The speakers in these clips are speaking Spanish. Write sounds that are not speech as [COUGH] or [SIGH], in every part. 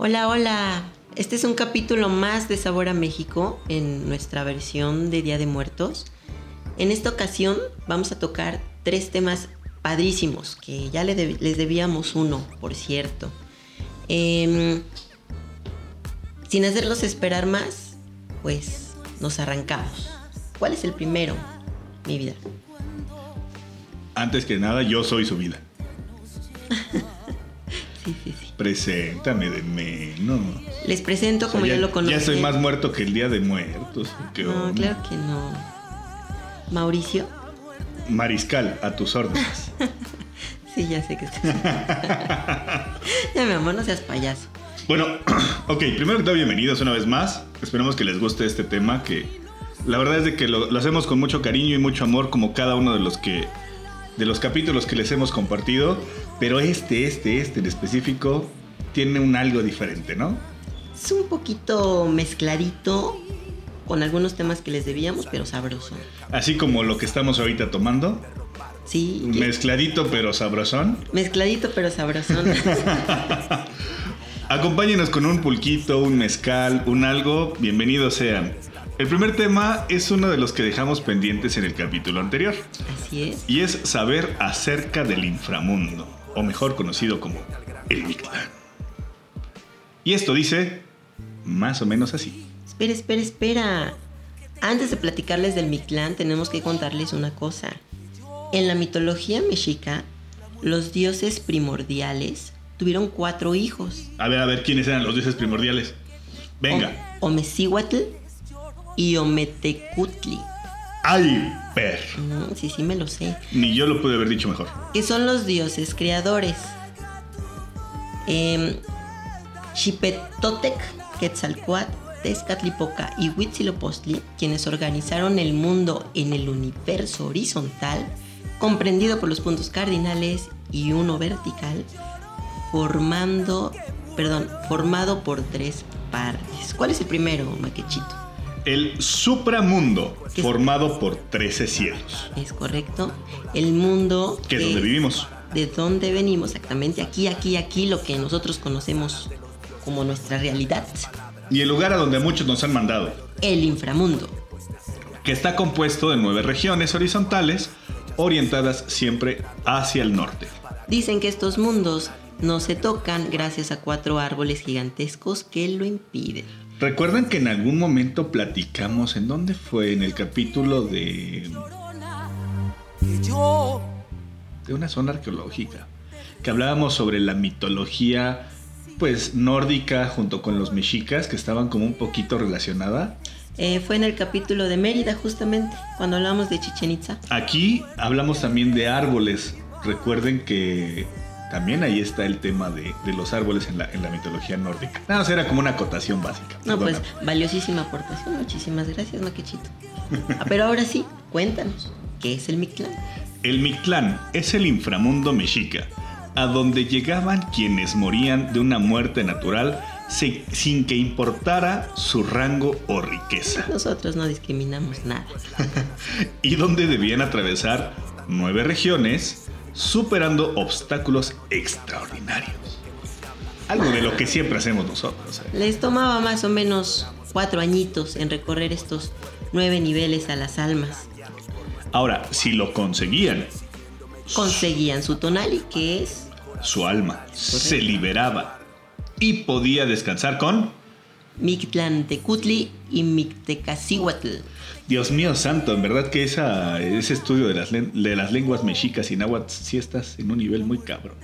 Hola, hola. Este es un capítulo más de Sabor a México en nuestra versión de Día de Muertos. En esta ocasión vamos a tocar tres temas padrísimos, que ya les debíamos uno, por cierto. Em, sin hacerlos esperar más, pues nos arrancamos. ¿Cuál es el primero, mi vida? Antes que nada, yo soy su vida. [LAUGHS] sí, sí, sí. Preséntame de menos. Les presento como ya, lo conozco. Ya soy más muerto que el día de muertos. no, claro que no. Mauricio. Mariscal, a tus órdenes. [LAUGHS] sí, ya sé que estás. [LAUGHS] ya, mi amor, no seas payaso. Bueno, [CLEARS THROAT] ok, primero que todo, bienvenidos una vez más. Esperemos que les guste este tema que la verdad es de que lo, lo hacemos con mucho cariño y mucho amor como cada uno de los que de los capítulos que les hemos compartido, pero este, este, este en específico tiene un algo diferente, ¿no? Es un poquito mezcladito con algunos temas que les debíamos, pero sabroso. Así como lo que estamos ahorita tomando. Sí. Mezcladito pero sabrosón. Mezcladito pero sabrosón. [LAUGHS] Acompáñenos con un pulquito, un mezcal, un algo. Bienvenidos sean. El primer tema es uno de los que dejamos pendientes en el capítulo anterior. Así es. Y es saber acerca del inframundo, o mejor conocido como el Mictlán. Y esto dice más o menos así. Espera, espera, espera. Antes de platicarles del Mictlán, tenemos que contarles una cosa. En la mitología mexica, los dioses primordiales tuvieron cuatro hijos. A ver, a ver, ¿quiénes eran los dioses primordiales? Venga. O Omecíhuatl, y Ometecutli. ¡Ay, per! sí, sí me lo sé. Ni yo lo pude haber dicho mejor. Que son los dioses creadores. Eh, Xipetotec, Quetzalcoatl, Tezcatlipoca y Huitzilopochtli, quienes organizaron el mundo en el universo horizontal, comprendido por los puntos cardinales y uno vertical, formando, perdón, formado por tres partes. ¿Cuál es el primero, Maquechito? El supramundo, formado por 13 cielos. Es correcto. El mundo... Que es donde vivimos. De donde venimos, exactamente. Aquí, aquí, aquí, lo que nosotros conocemos como nuestra realidad. Y el lugar a donde muchos nos han mandado. El inframundo. Que está compuesto de nueve regiones horizontales, orientadas siempre hacia el norte. Dicen que estos mundos no se tocan gracias a cuatro árboles gigantescos que lo impiden. Recuerdan que en algún momento platicamos, ¿en dónde fue? En el capítulo de... De una zona arqueológica. Que hablábamos sobre la mitología, pues, nórdica junto con los mexicas, que estaban como un poquito relacionada. Eh, fue en el capítulo de Mérida, justamente, cuando hablamos de Chichen Itza. Aquí hablamos también de árboles. Recuerden que también ahí está el tema de, los árboles en la, en la mitología nórdica. Nada, no, era como una acotación básica. No, pues valiosísima aportación. Muchísimas gracias, Maquechito. Ah, pero ahora sí, cuéntanos, ¿qué es el Mictlán? El Mictlán es el inframundo mexica, a donde llegaban quienes morían de una muerte natural sin que importara su rango o riqueza. Nosotros no discriminamos nada. [LAUGHS] y donde debían atravesar nueve regiones superando obstáculos extraordinarios. Algo de lo que siempre hacemos nosotros. ¿eh? Les tomaba más o menos cuatro añitos en recorrer estos nueve niveles a las almas. Ahora, si lo conseguían, conseguían su tonali, que es su alma, se liberaba y podía descansar con Mictlantecutli y Mictecacihuatl. Dios mío santo, en verdad que esa, ese estudio de las, de las lenguas mexicas y náhuatl sí estás en un nivel muy cabrón.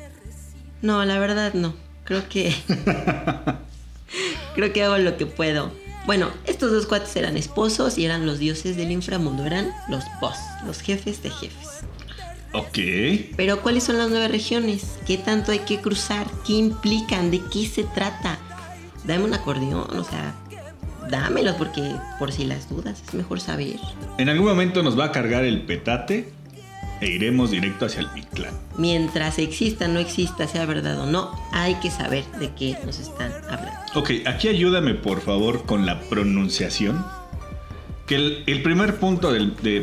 No, la verdad no. Creo que. [LAUGHS] creo que hago lo que puedo. Bueno, estos dos cuates eran esposos y eran los dioses del inframundo. Eran los boss, los jefes de jefes. Ok. Pero ¿cuáles son las nueve regiones? ¿Qué tanto hay que cruzar? ¿Qué implican? ¿De qué se trata? Dame un acordeón, o sea, dámelo porque por si las dudas es mejor saber. En algún momento nos va a cargar el petate e iremos directo hacia el Mictlán. Mientras exista, no exista, sea verdad o no, hay que saber de qué nos están hablando. Ok, aquí ayúdame por favor con la pronunciación. Que el, primer punto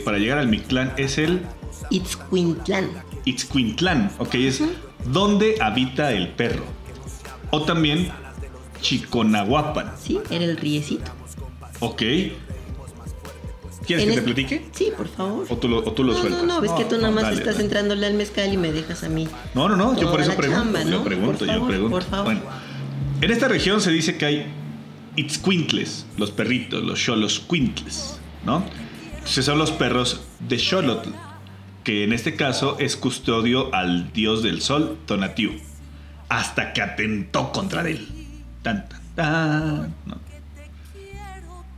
para llegar al Mictlán es el... Itzcuintlán. Itzcuintlán, ok, es donde habita el perro. O también Chiconahuapan. Sí, era el riecito. Ok. ¿Quieres que te es- platique? Sí, por favor. ¿O tú lo, o tú lo no, sueltas? no, no, ves que tú nada más dale, estás dale. entrándole al mezcal y me dejas a mí. No, no, no, yo por eso pregunto. chamba, Yo pregunto, Por yo favor, pregunto. por favor. Bueno, en esta región se dice que hay itzcuintles, los perritos, los xoloscuintles, ¿no? Entonces son los perros de Xolotl, que en este caso es custodio al dios del sol, Tonatiuh, hasta que atentó contra él.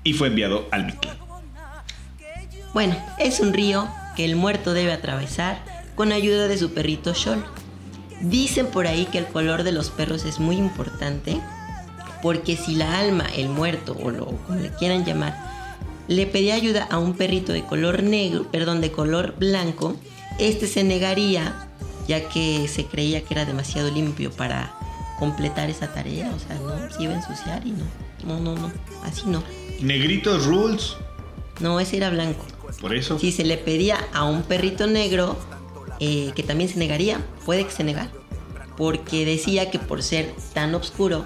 Y fue enviado al Mictlán. Bueno, es un río que el muerto debe atravesar con ayuda de su perrito Shol. Dicen por ahí que el color de los perros es muy importante porque si la alma, el muerto o lo como le quieran llamar, le pedía ayuda a un perrito de color negro, perdón, de color blanco, este se negaría ya que se creía que era demasiado limpio para completar esa tarea, o sea, no, se iba a ensuciar y no, no, no, no, así no. Negritos rules, No, ese era blanco. por eso. Si se le pedía a un perrito negro, eh, que también se negaría, puede que se negara, porque decía que por ser tan oscuro,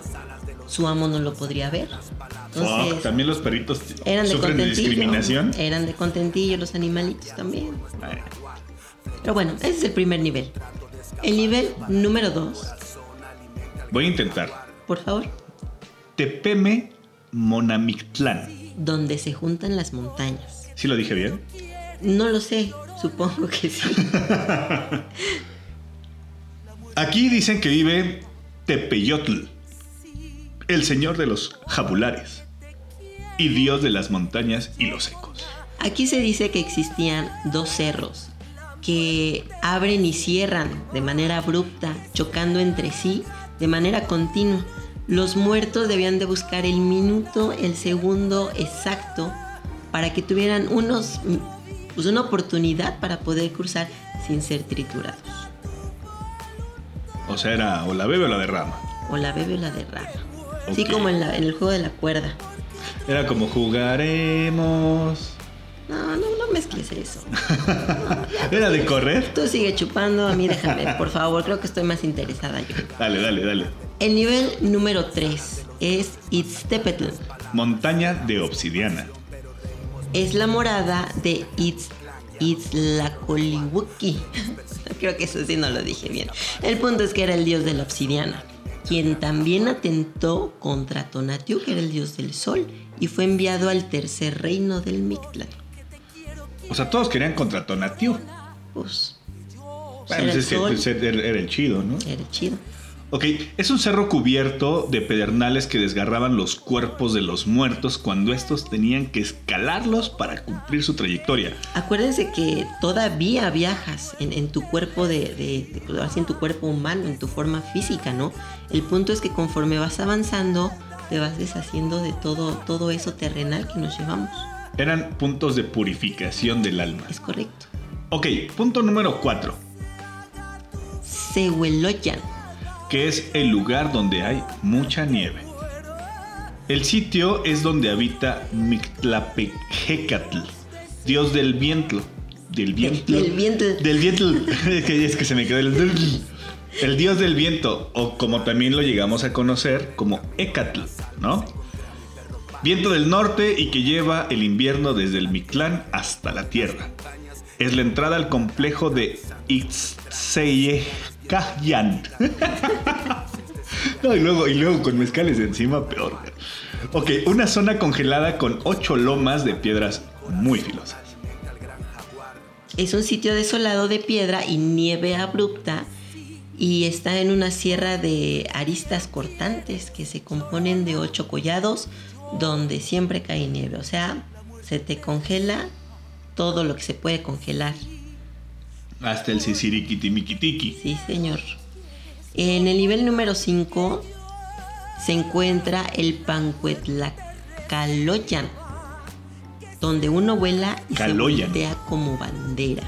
su amo no lo podría ver. Entonces, también los perritos eran de sufren de discriminación. Eran de contentillo los animalitos también. Pero bueno, ese es el primer nivel. El nivel número 2, Voy a intentar. por favor, Tepeme Monamictlán. donde se juntan las montañas. ¿Sí lo dije bien? No lo sé, supongo que sí. [LAUGHS] Aquí dicen que vive Tepeyotl, el señor de los jabulares y dios de las montañas y los ecos. Aquí se dice que existían dos cerros que abren y cierran de manera abrupta, chocando entre sí de manera continua. Los muertos debían de buscar el minuto, el segundo exacto para que tuvieran unos, pues una oportunidad para poder cruzar sin ser triturados. O sea, era o la bebe o la derrama. O la bebe o la derrama. Así Ok. como en, la- en el juego de la cuerda. Era como jugaremos. No mezcles eso. [LAUGHS] Era de correr. Tú sigue chupando, a mí déjame, por favor, creo que estoy más interesada yo. Dale, dale, dale. El nivel número 3 es Itztepetl. Montaña de obsidiana. Es la morada de Itz, Itzlacolihuqui. [LAUGHS] Creo que eso sí no lo dije bien. El punto es que era el dios de la obsidiana, quien también atentó contra Tonatiuh, que era el dios del sol, y fue enviado al tercer reino del Mictlán. O sea, todos querían contra Tonatiuh. Pues, Bueno, era pues el pues, era era el chido, ¿no? era chido. Ok, es un cerro cubierto de pedernales que desgarraban los cuerpos de los muertos cuando estos tenían que escalarlos para cumplir su trayectoria. Acuérdense que todavía viajas en, en tu cuerpo de, de- en tu cuerpo humano, en tu forma física, ¿no? El punto es que conforme vas avanzando, te vas deshaciendo de todo, todo eso terrenal que nos llevamos. Eran puntos de purificación del alma. Es correcto. Ok, punto número 4, Sehueloyan. que es el lugar donde hay mucha nieve. El sitio es donde habita Mictlapejecatl, dios del viento. Del viento. del viento. Del viento. Es [LAUGHS] que, es que se me quedó el. El dios del viento, o como también lo llegamos a conocer como Ecatl, ¿no? Viento del norte y que lleva el invierno desde el Mictlán hasta la tierra. Es la entrada al complejo de Ixtseyecayan. [LAUGHS] No, y luego, y luego con mezcales encima, peor. Ok, una zona congelada con ocho lomas de piedras muy filosas. Es un sitio desolado de piedra y nieve abrupta y está en una sierra de aristas cortantes que se componen de ocho collados donde siempre cae nieve. O sea, se te congela todo lo que se puede congelar. Hasta el Sisiriquitimikitiki. Sí, señor. En el nivel número 5 se encuentra el Pancuetlacaloyan, donde uno vuela y Caloyan. se voltea como bandera.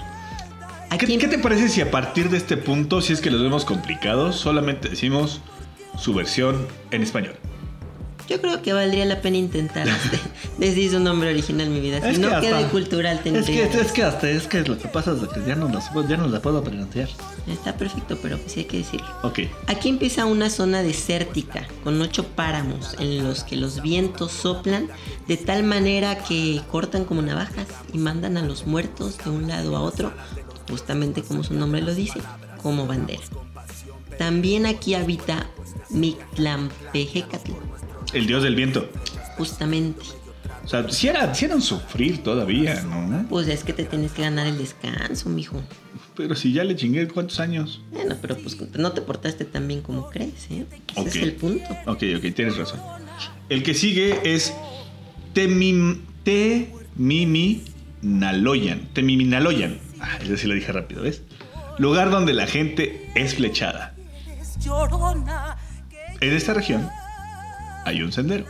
¿Qué, qué te parece si a partir de este punto, si es que los vemos complicados, solamente decimos su versión en español? Yo creo que valdría la pena intentar [LAUGHS] este, decir su nombre original, mi vida. Si Es que no hasta- queda cultural, Es que, es que hasta es que lo que pasa es que ya no las, ya no la puedo pronunciar. Está perfecto, pero sí hay que decirlo. Ok. Aquí empieza una zona desértica con ocho páramos en los que los vientos soplan de tal manera que cortan como navajas y mandan a los muertos de un lado a otro, justamente como su nombre lo dice, como bandera. También aquí habita Mictlampejecatl, El dios del viento. justamente. O sea, si era, sí era un sufrir todavía, ¿no? Pues es que te tienes que ganar el descanso, mijo. Pero si ya le chingué cuántos años. Bueno, pero pues no te portaste tan bien como crees, ¿eh? Ese es el punto. Ok, ok, tienes razón. El que sigue es Temim, Temiminaloyan. Temiminaloyan. Ah, ese sí lo dije rápido, ¿ves? Lugar donde la gente es flechada. En esta región hay un sendero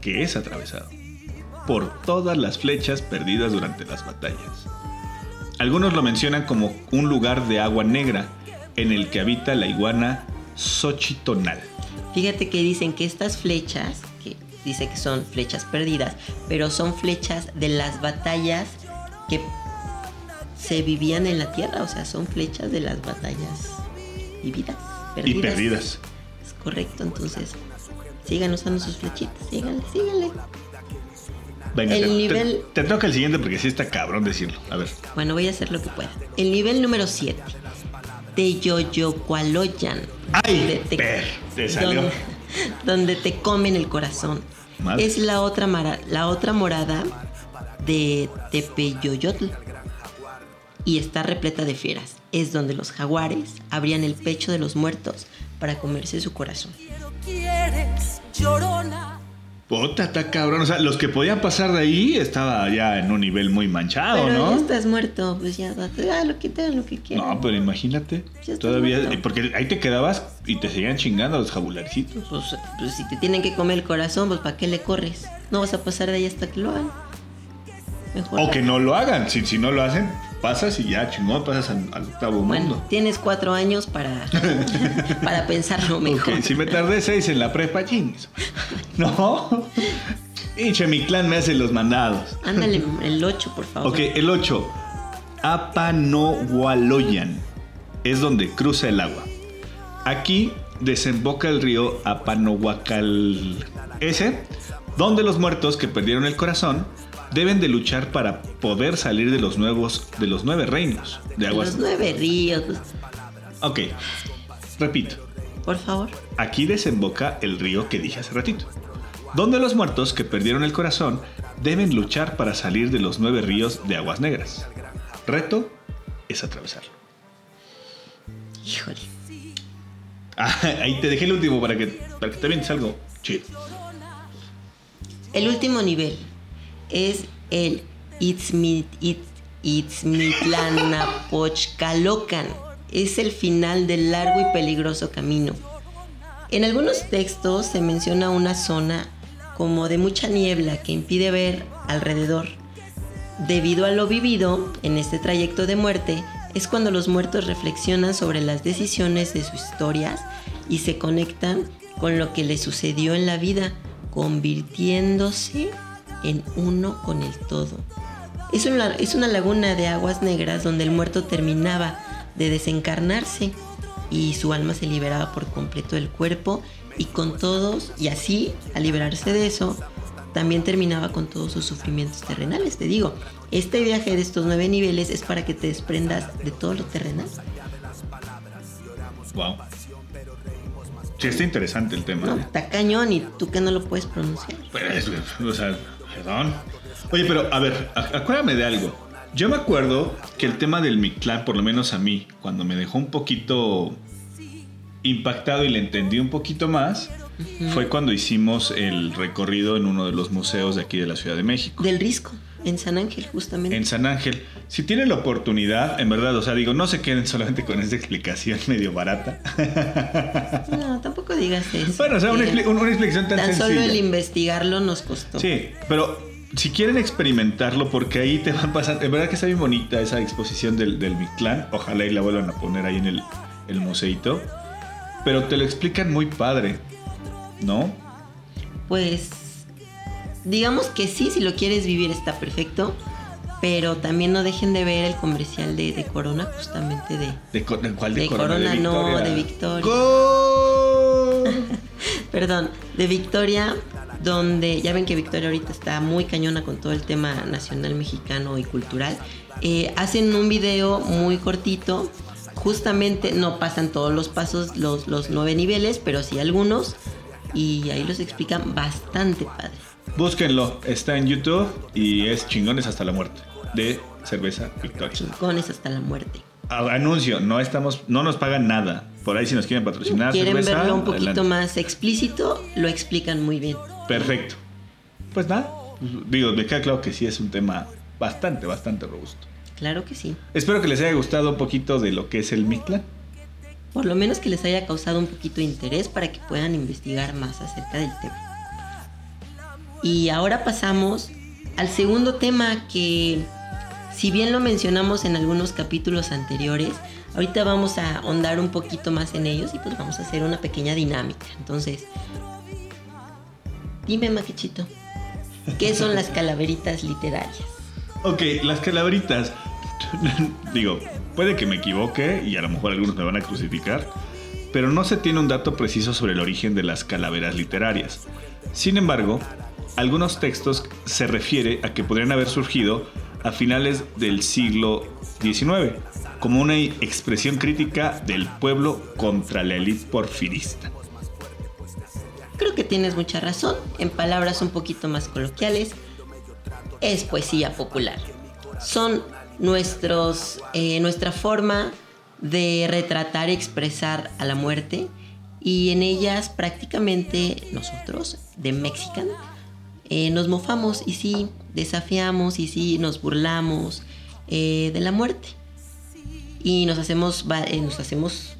que es atravesado por todas las flechas perdidas durante las batallas. Algunos lo mencionan como un lugar de agua negra en el que habita la iguana Xochitonal. Fíjate que dicen que estas flechas, que dice que son flechas perdidas, pero son flechas de las batallas que se vivían en la tierra, o sea, son flechas de las batallas vividas, perdidas. Y perdidas. Es correcto, entonces sigan usando sus flechitas, síganle, síganle. Venga, El te, nivel- te- te toca el siguiente porque sí está cabrón decirlo. A ver. Bueno, voy a hacer lo que pueda. El nivel número 7. Teyoyocualoyan. ¡Ay, per! Te salió. Donde, [LAUGHS] donde te comen el corazón. Madre. Es la otra, mara- la otra morada de Tepeyoyotl. Y está repleta de fieras. Es donde los jaguares abrían el pecho de los muertos para comerse su corazón. Quieres, llorona. Puta, está cabrón. O sea, los que podían pasar de ahí estaba ya en un nivel muy manchado, Pero ¿no? ya estás muerto, pues ya, ah, lo que te lo que quieras. No, pero imagínate. Ya Todavía. muerto. Porque ahí te quedabas y te seguían chingando los jagularcitos. Pues, pues si te tienen que comer el corazón, pues ¿para qué le corres? No vas a pasar de ahí hasta que lo hagan. Mejor. O que no lo hagan. Si, si no lo hacen, pasas y ya chingón, pasas al, al octavo Bueno, mundo. tienes cuatro años para, [LAUGHS] para pensarlo mejor. Si me tardé seis en la prepa, chingos. No. Pinche, mi clan me hace los mandados. Ándale, el 8, por favor. Ok, el 8. Apanohualoyan. Es donde cruza el agua. Aquí desemboca el río Apanohuacal ese, donde los muertos que perdieron el corazón deben de luchar para poder salir de los nuevos de los nueve reinos de aguas. Los nueve ríos, Ok. Repito. por favor. Aquí desemboca el río que dije hace ratito, donde los muertos que perdieron el corazón deben luchar para salir de los nueve ríos de aguas negras. Reto es atravesarlo. Híjole. Ah, ahí te dejé el último para que, para que te avientes algo chido. El último nivel es el. Es el final del largo y peligroso camino. En algunos textos se menciona una zona como de mucha niebla que impide ver alrededor. Debido a lo vivido en este trayecto de muerte, es cuando los muertos reflexionan sobre las decisiones de sus historias y se conectan con lo que les sucedió en la vida, convirtiéndose en uno con el todo. Es una, es una laguna de aguas negras donde el muerto terminaba de desencarnarse y su alma se liberaba por completo del cuerpo y con todos, y así, al liberarse de eso, también terminaba con todos sus sufrimientos terrenales. Te digo, este viaje de estos nueve niveles es para que te desprendas de todo lo terrenal. Wow. Sí, está interesante el tema. No, está cañón y tú que no lo puedes pronunciar. Pero es- o sea, perdón. Oye, pero a ver, acuérdame de algo. Yo me acuerdo que el tema del Mictlán, por lo menos a mí, cuando me dejó un poquito impactado y le entendí un poquito más, fue cuando hicimos el recorrido en uno de los museos de aquí de la Ciudad de México. Del Risco, en San Ángel, justamente. En San Ángel. Si tienen la oportunidad, en verdad, o sea, digo, no se queden solamente con esta explicación [LAUGHS] medio barata. No, tampoco digas eso. bueno, o sea, una, expli- una explicación tan, Tan solo sencilla. el investigarlo nos costó. Sí, pero si quieren experimentarlo, porque ahí te van pasando. En verdad que está bien bonita esa exposición del, del Mictlán. Ojalá y la vuelvan a poner ahí en el, el museito. Pero te lo explican muy padre, ¿no? Pues digamos que sí, si lo quieres vivir está perfecto, pero también no dejen de ver el comercial de, de Corona, justamente de... ¿De, co- de cuál de, De Corona? Corona, no, de Victoria. [LAUGHS] Perdón, de Victoria, donde ya ven que Victoria ahorita está muy cañona con todo el tema nacional mexicano y cultural. Eh, hacen un video muy cortito, justamente no pasan todos los pasos, los, los nueve niveles, pero sí algunos, y ahí los explican bastante padre. Búsquenlo, está en YouTube y es Chingones hasta la muerte de Cerveza Victoria. Chingones hasta la muerte. Anuncio, no estamos, no nos pagan nada. Por ahí si nos quieren patrocinar Quieren cerveza, verlo un poquito adelante. más explícito, lo explican muy bien. Perfecto. Pues nada, digo, me queda claro que sí es un tema bastante, bastante robusto. Claro que sí. Espero que les haya gustado un poquito de lo que es el Mictlan. Por lo menos que les haya causado un poquito de interés para que puedan investigar más acerca del tema. Y ahora pasamos al segundo tema que, si bien lo mencionamos en algunos capítulos anteriores, ahorita vamos a ahondar un poquito más en ellos y pues vamos a hacer una pequeña dinámica. Entonces, dime, Maquechito, ¿qué son las calaveritas literarias? Ok, las calaveritas. [LAUGHS] Digo, puede que me equivoque y a lo mejor algunos me van a crucificar, pero no se tiene un dato preciso sobre el origen de las calaveras literarias. Sin embargo, algunos textos se refiere a que podrían haber surgido a finales del siglo XIX, como una expresión crítica del pueblo contra la élite porfirista. Creo que tienes mucha razón. En palabras un poquito más coloquiales, es poesía popular. Son nuestros, eh, nuestra forma de retratar y expresar a la muerte. Y en ellas prácticamente nosotros, de Mexican, eh, nos mofamos y sí, desafiamos y sí, nos burlamos eh, de la muerte. Y nos hacemos, eh, nos hacemos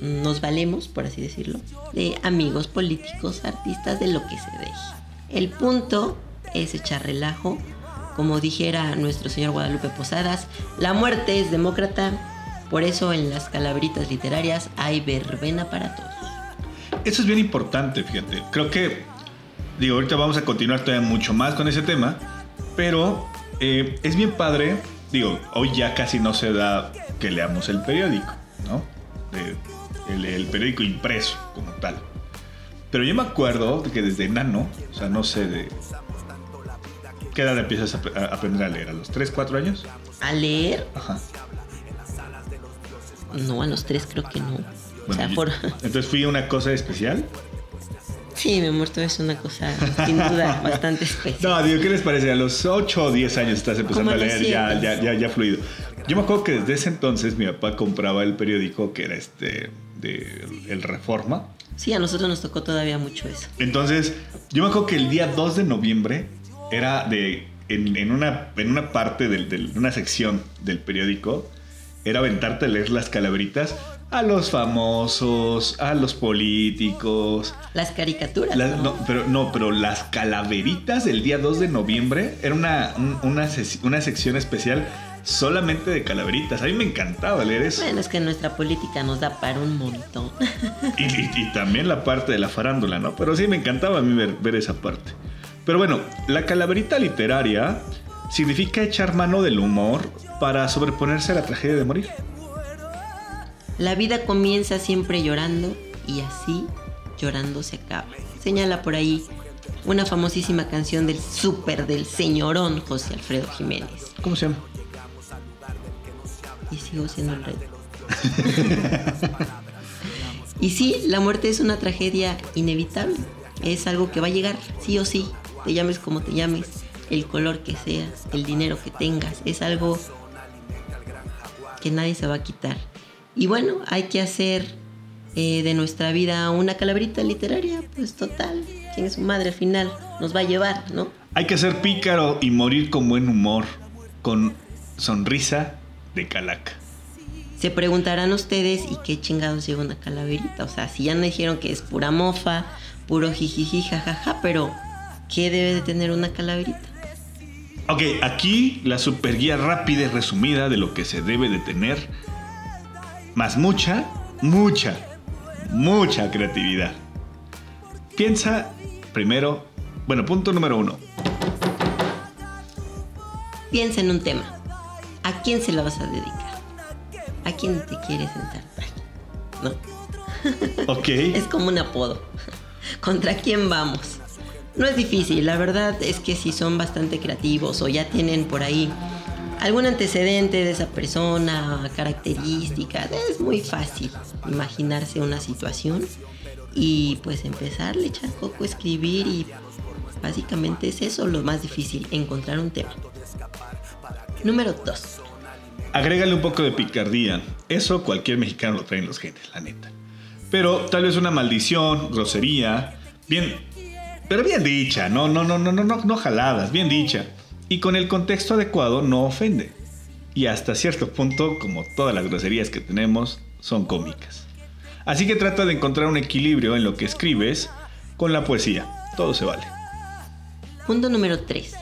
nos valemos, por así decirlo, de amigos políticos, artistas, de lo que se deje. El punto es echar relajo, como dijera nuestro señor Guadalupe Posadas, la muerte es demócrata, por eso en las calaveritas literarias hay verbena para todos. Eso es bien importante, fíjate. Creo que, digo, ahorita vamos a continuar todavía mucho más con ese tema, pero eh, es bien padre, digo, hoy ya casi no se da que leamos el periódico, ¿no? De- el, el periódico impreso como tal. Pero yo me acuerdo que desde enano, o sea, no sé de... ¿Qué edad empiezas a, a aprender a leer? ¿A los 3, 4 años? ¿A leer? Ajá. No, a los tres creo que no. o Bueno, sea, yo- por... Entonces fui una cosa especial. Sí, mi amor, todo es una cosa sin duda [LAUGHS] bastante especial. No, digo, ¿qué les parece? A los 8 o 10 años estás empezando a leer ya, ya, ya, ya fluido. Yo me acuerdo que desde ese entonces mi papá compraba el periódico que era este de El Reforma. Sí, a nosotros nos tocó todavía mucho eso. Entonces, yo me acuerdo que el día 2 de noviembre era de. En, en una, en una parte del- una sección del periódico, era aventarte a leer las calaveritas a los famosos, a los políticos, Las caricaturas. la- ¿no? no, pero no, pero las calaveritas del día 2 de noviembre era una, un- una, una sección especial solamente de calaveritas. A mí me encantaba leer eso. Bueno, es que nuestra política nos da para un montón. Y, y- y también la parte de la farándula, ¿no? Pero sí me encantaba a mí ver, ver esa parte. Pero bueno, la calaverita literaria significa echar mano del humor para sobreponerse a la tragedia de morir. La vida comienza siempre llorando y así llorando se acaba. Señala por ahí una famosísima canción del súper del señorón José Alfredo Jiménez. ¿Cómo se llama? Y sigo siendo el rey. [LAUGHS] y sí, la muerte es una tragedia inevitable. Es algo que va a llegar, sí o sí. Te llames como te llames, el color que seas, el dinero que tengas. Es algo que nadie se va a quitar. Y bueno, hay que hacer eh, de nuestra vida una calaverita literaria. Pues total, quien es su madre al final nos va a llevar, ¿no? Hay que ser pícaro y morir con buen humor, con sonrisa de calaca. Se preguntarán ustedes, ¿y qué chingados lleva una calaverita? O sea, si ya me dijeron que es pura mofa, puro jijiji, jajaja, pero ¿qué debe de tener una calaverita? Ok, aquí la super guía rápida y resumida de lo que se debe de tener, más mucha, mucha, mucha creatividad. Piensa primero, bueno, punto número uno. Piensa en un tema. ¿A quién se la vas a dedicar? ¿A quién te quieres ensartar? ¿No? [LAUGHS] Ok. Es como un apodo. ¿Contra quién vamos? No es difícil, la verdad es que si son bastante creativos o ya tienen por ahí algún antecedente de esa persona, características, es muy fácil imaginarse una situación y pues empezarle, echar coco, escribir y básicamente es eso lo más difícil, encontrar un tema. Número 2. Agrégale un poco de picardía. Eso cualquier mexicano lo trae en los genes, la neta. Pero tal vez una maldición, grosería, bien, pero bien dicha, no, no, no, no, no, no, no jaladas, bien dicha. Y con el contexto adecuado no ofende. Y hasta cierto punto, como todas las groserías que tenemos, son cómicas. Así que trata de encontrar un equilibrio en lo que escribes con la poesía. Todo se vale. Punto número 3.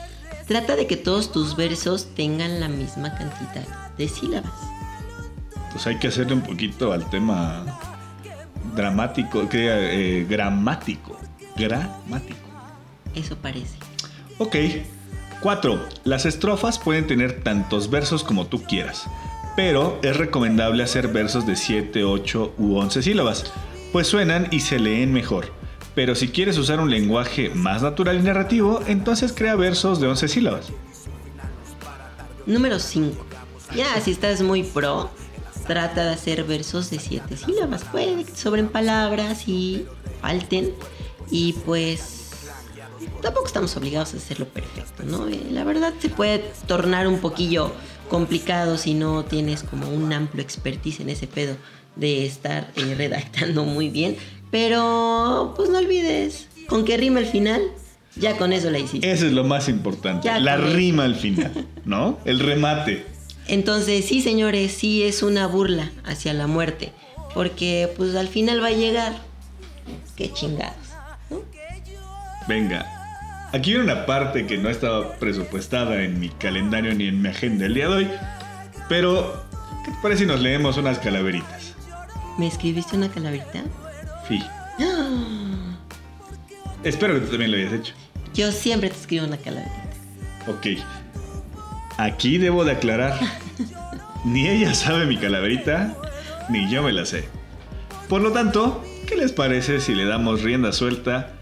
Trata de que todos tus versos tengan la misma cantidad de sílabas. Pues hay que hacerle un poquito al tema dramático, que eh, gramático. Gramático. Eso parece. Ok. 4. Las estrofas pueden tener tantos versos como tú quieras, pero es recomendable hacer versos de 7, 8 u 11 sílabas, pues suenan y se leen mejor. Pero si quieres usar un lenguaje más natural y narrativo, entonces crea versos de 11 sílabas. Número 5. Ya, si estás muy pro, trata de hacer versos de 7 sílabas. Puede que sobren palabras y falten. Y pues tampoco estamos obligados a hacerlo perfecto, ¿no? Eh, la verdad se puede tornar un poquillo complicado si no tienes como un amplio expertise en ese pedo de estar eh, [LAUGHS] redactando muy bien. Pero pues no olvides, con que rima al final, ya con eso la hiciste. Eso es lo más importante. Ya la rima al final, ¿no? El remate. Entonces, sí, señores, sí es una burla hacia la muerte. Porque, pues, al final va a llegar. Qué chingados. Venga. Aquí hay una parte que no estaba presupuestada en mi calendario ni en mi agenda el día de hoy. Pero, ¿qué te parece si nos leemos unas calaveritas? ¿Me escribiste una calaverita? Sí. Espero que tú también lo hayas hecho. Yo siempre te escribo una calaverita. Ok. Aquí debo de aclarar. [LAUGHS] Ni ella sabe mi calaverita, ni yo me la sé. Por lo tanto, ¿qué les parece si le damos rienda suelta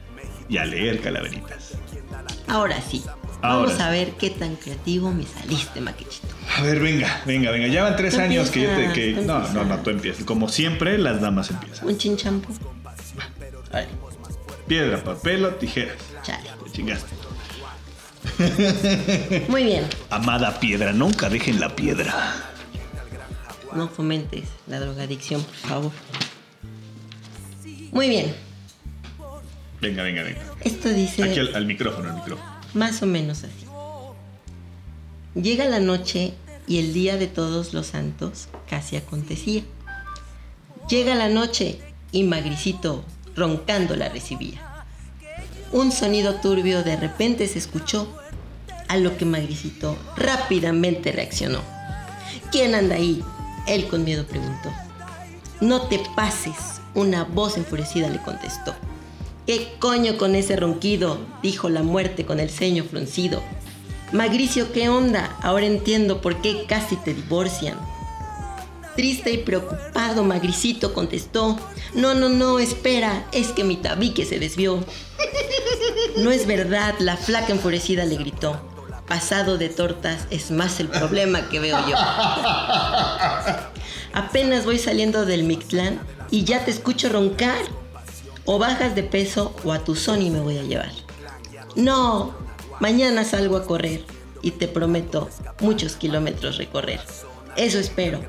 y a leer calaveritas? Ahora sí. Ahora Vamos a ver qué tan creativo me saliste, maquechito. A ver, venga, venga, venga. Ya van tres años que yo te... Que... No, no, no, tú empiezas. Como siempre, las damas empiezan. Un chinchampú. Ay. Piedra, papel o tijeras. Chale. Te chingaste. [LAUGHS] Muy bien. Amada piedra, nunca dejen la piedra. No fomentes la drogadicción, por favor. Muy bien. Venga, venga, venga. Esto dice... Aquí al, al micrófono, al micrófono. Más o menos así. Llega la noche y el día de todos los santos casi acontecía. Llega la noche y Magricito roncando la recibía. Un sonido turbio de repente se escuchó, a lo que Magricito rápidamente reaccionó. ¿Quién anda ahí? Él con miedo preguntó. No te pases, una voz enfurecida le contestó. ¿Qué coño con ese ronquido? dijo la muerte con el ceño fruncido. Magricio, ¿qué onda? Ahora entiendo por qué casi te divorcian. Triste y preocupado, Magricito contestó. No, no, no, espera, es que mi tabique se desvió. No es verdad, la flaca enfurecida le gritó. Pasado de tortas es más el problema que veo yo. Apenas voy saliendo del Mictlán y ya te escucho roncar. O bajas de peso o a tu Sony me voy a llevar. No, mañana salgo a correr y te prometo muchos kilómetros recorrer. Eso espero.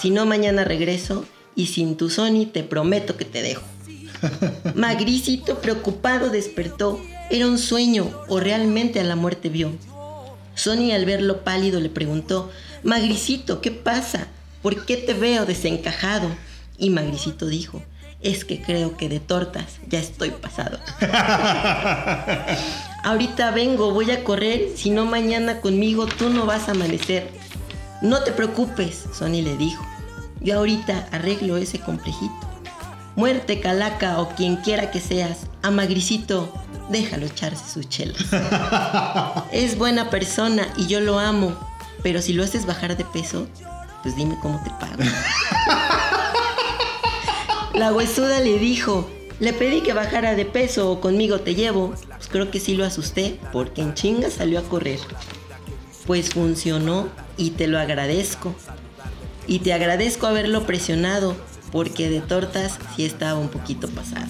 Si no, mañana regreso y sin tu Sony te prometo que te dejo. [LAUGHS] Magricito preocupado despertó. ¿Era un sueño o realmente a la muerte vio? Sony al verlo pálido le preguntó, Magricito, ¿qué pasa? ¿Por qué te veo desencajado? Y Magricito dijo, es que creo que de tortas ya estoy pasado. [LAUGHS] Ahorita vengo, voy a correr, si no mañana conmigo tú no vas a amanecer. No te preocupes, Sony le dijo. Yo ahorita arreglo ese complejito. Muerte, calaca o quien quiera que seas, a Magricito déjalo echarse sus chelas. [LAUGHS] es buena persona y yo lo amo, pero si lo haces bajar de peso, pues dime cómo te pago. [LAUGHS] La huesuda le dijo, le pedí que bajara de peso o conmigo te llevo. Pues creo que sí lo asusté, porque en chinga salió a correr. Pues funcionó y te lo agradezco. Y te agradezco haberlo presionado, porque de tortas sí estaba un poquito pasado.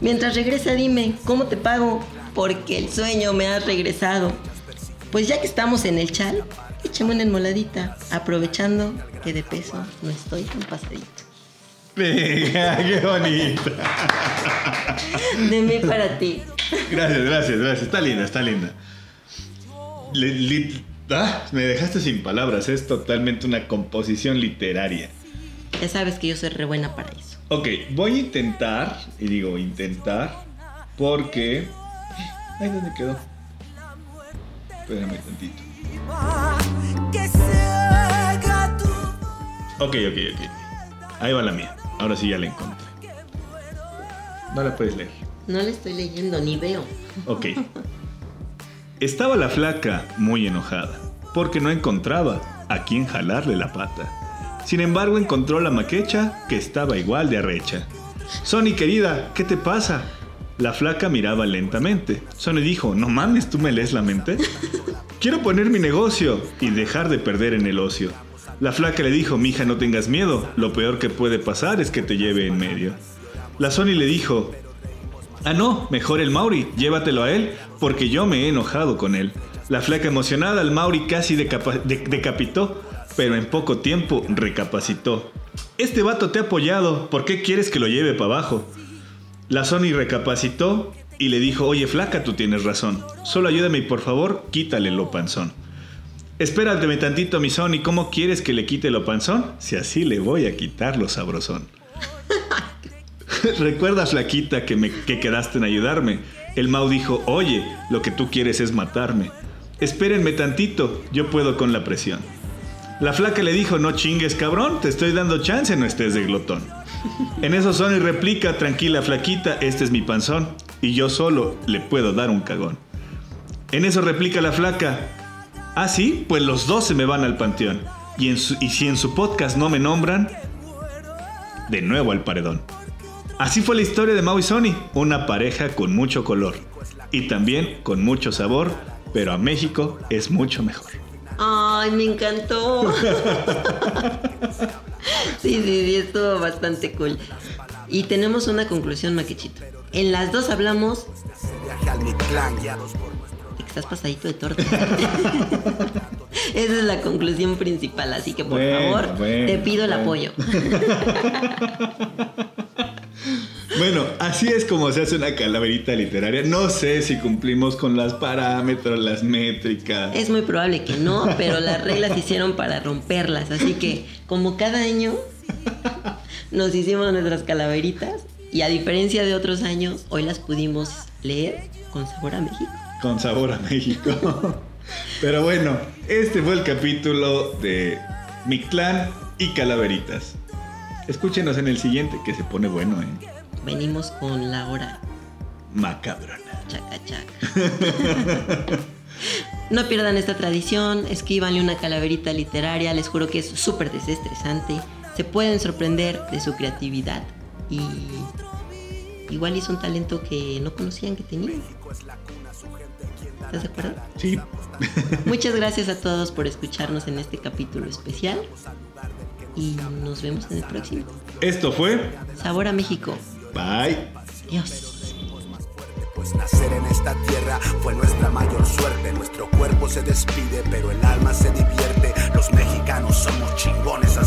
Mientras regresa dime, ¿cómo te pago? Porque el sueño me ha regresado. Pues ya que estamos en el chal, échame una enmoladita, aprovechando que de peso no estoy tan pasadito. Venga, [LAUGHS] qué bonita. De mí para ti. Gracias, gracias, gracias. Está linda, está linda. Li- li- ah, me dejaste sin palabras. Es totalmente una composición literaria. Ya sabes que yo soy re buena para eso. Ok, voy a intentar, y digo intentar, porque... Ay, ¿dónde quedó? Espérame tantito. Ok, ok, ok. Ahí va la mía. Ahora sí ya la encontré. No la puedes leer. No le estoy leyendo ni veo. Ok. Estaba la flaca muy enojada, porque no encontraba a quien jalarle la pata. Sin embargo, encontró la maquecha, que estaba igual de arrecha. Sony querida, ¿qué te pasa? La flaca miraba lentamente. Sony dijo, no mames, ¿tú me lees la mente? [LAUGHS] Quiero poner mi negocio y dejar de perder en el ocio. La flaca le dijo, mija, no tengas miedo, lo peor que puede pasar es que te lleve en medio. La Sony le dijo, Ah, no, mejor el Mauri, llévatelo a él, porque yo me he enojado con él. La flaca emocionada al Mauri casi decapitó, pero en poco tiempo recapacitó. Este vato te ha apoyado, ¿por qué quieres que lo lleve para abajo? La Sony recapacitó y le dijo, oye flaca, tú tienes razón, solo ayúdame y por favor, quítale lo panzón. Espérateme tantito, mi Sony, ¿cómo quieres que le quite lo panzón? Si así le voy a quitar lo sabrosón. [LAUGHS] Recuerda, flaquita, que, me, que quedaste en ayudarme. El Mau dijo, oye, lo que tú quieres es matarme. Espérenme tantito, yo puedo con la presión. La flaca le dijo, no chingues cabrón, te estoy dando chance, no estés de glotón. [LAUGHS] En eso Sony replica, tranquila flaquita, este es mi panzón, y yo solo le puedo dar un cagón. En eso replica la flaca, ah sí, pues los dos se me van al panteón. Y, en su- y si en su podcast no me nombran, de nuevo al paredón. Así fue la historia de Mau y Sony, una pareja con mucho color y también con mucho sabor, pero a México es mucho mejor. Ay, me encantó. [LAUGHS] sí, sí, sí, estuvo bastante cool. Y tenemos una conclusión, Maquechito. En las dos hablamos Que estás pasadito de torta. [LAUGHS] Esa es la conclusión principal, así que por Bueno, favor, bueno, te pido el apoyo. [LAUGHS] Bueno, así es como se hace una calaverita literaria. No sé si cumplimos con los parámetros, las métricas. Es muy probable que no, pero las reglas se hicieron para romperlas. Así que, como cada año, nos hicimos nuestras calaveritas. Y a diferencia de otros años, hoy las pudimos leer con sabor a México. Con sabor a México. [LAUGHS] Pero bueno, este fue el capítulo de Mictlán y Calaveritas. Escúchenos en el siguiente que se pone bueno, ¿eh? Venimos con la hora Macabrona. chaca chaca. [LAUGHS] No pierdan esta tradición, escríbanle una calaverita literaria, les juro que es súper desestresante. Se pueden sorprender de su creatividad y igual es un talento que no conocían que tenían. ¿Estás de acuerdo? Sí. Muchas gracias a todos por escucharnos en este capítulo especial y nos vemos en el próximo. Esto fue. Sabor a México. Bye. Dios. Pues nacer en esta tierra fue nuestra mayor suerte. Nuestro cuerpo se despide, pero el alma se divierte. Los mexicanos somos chingones.